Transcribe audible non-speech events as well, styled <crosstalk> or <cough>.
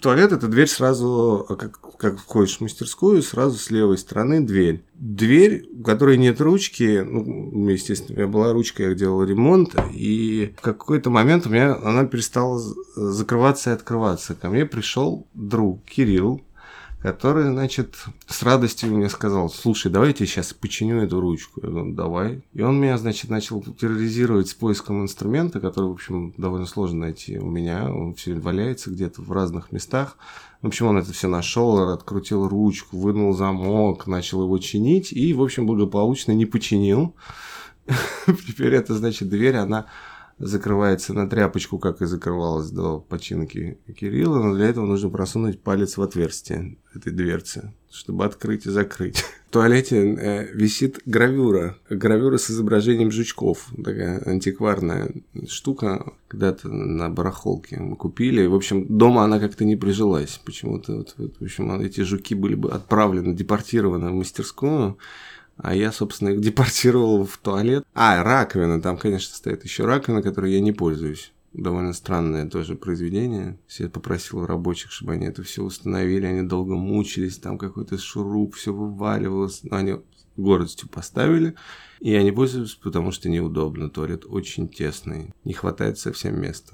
Туалет – это дверь сразу, как, как входишь в мастерскую, сразу с левой стороны дверь. Дверь, у которой нет ручки, ну, естественно, у меня была ручка, я делал ремонт, и в какой-то момент у меня она перестала закрываться и открываться. Ко мне пришел друг Кирилл, который, значит, с радостью мне сказал, слушай, давай я тебе сейчас починю эту ручку. Я говорю, давай. И он меня, значит, начал терроризировать с поиском инструмента, который, в общем, довольно сложно найти у меня. Он все валяется где-то в разных местах. В общем, он это все нашел, открутил ручку, вынул замок, начал его чинить и, в общем, благополучно не починил. <laughs> Теперь это, значит, дверь, она закрывается на тряпочку, как и закрывалась до починки Кирилла, но для этого нужно просунуть палец в отверстие этой дверцы, чтобы открыть и закрыть. В туалете э, висит гравюра, гравюра с изображением жучков, такая антикварная штука, когда-то на барахолке мы купили. В общем, дома она как-то не прижилась почему-то. Вот, вот, в общем, эти жуки были бы отправлены, депортированы в мастерскую, а я, собственно, их депортировал в туалет. А, раковина. Там, конечно, стоит еще раковина, которой я не пользуюсь. Довольно странное тоже произведение. Я попросил рабочих, чтобы они это все установили. Они долго мучились. Там какой-то шуруп, все вываливалось. Но они гордостью поставили. И я не пользуюсь, потому что неудобно. Туалет очень тесный. Не хватает совсем места.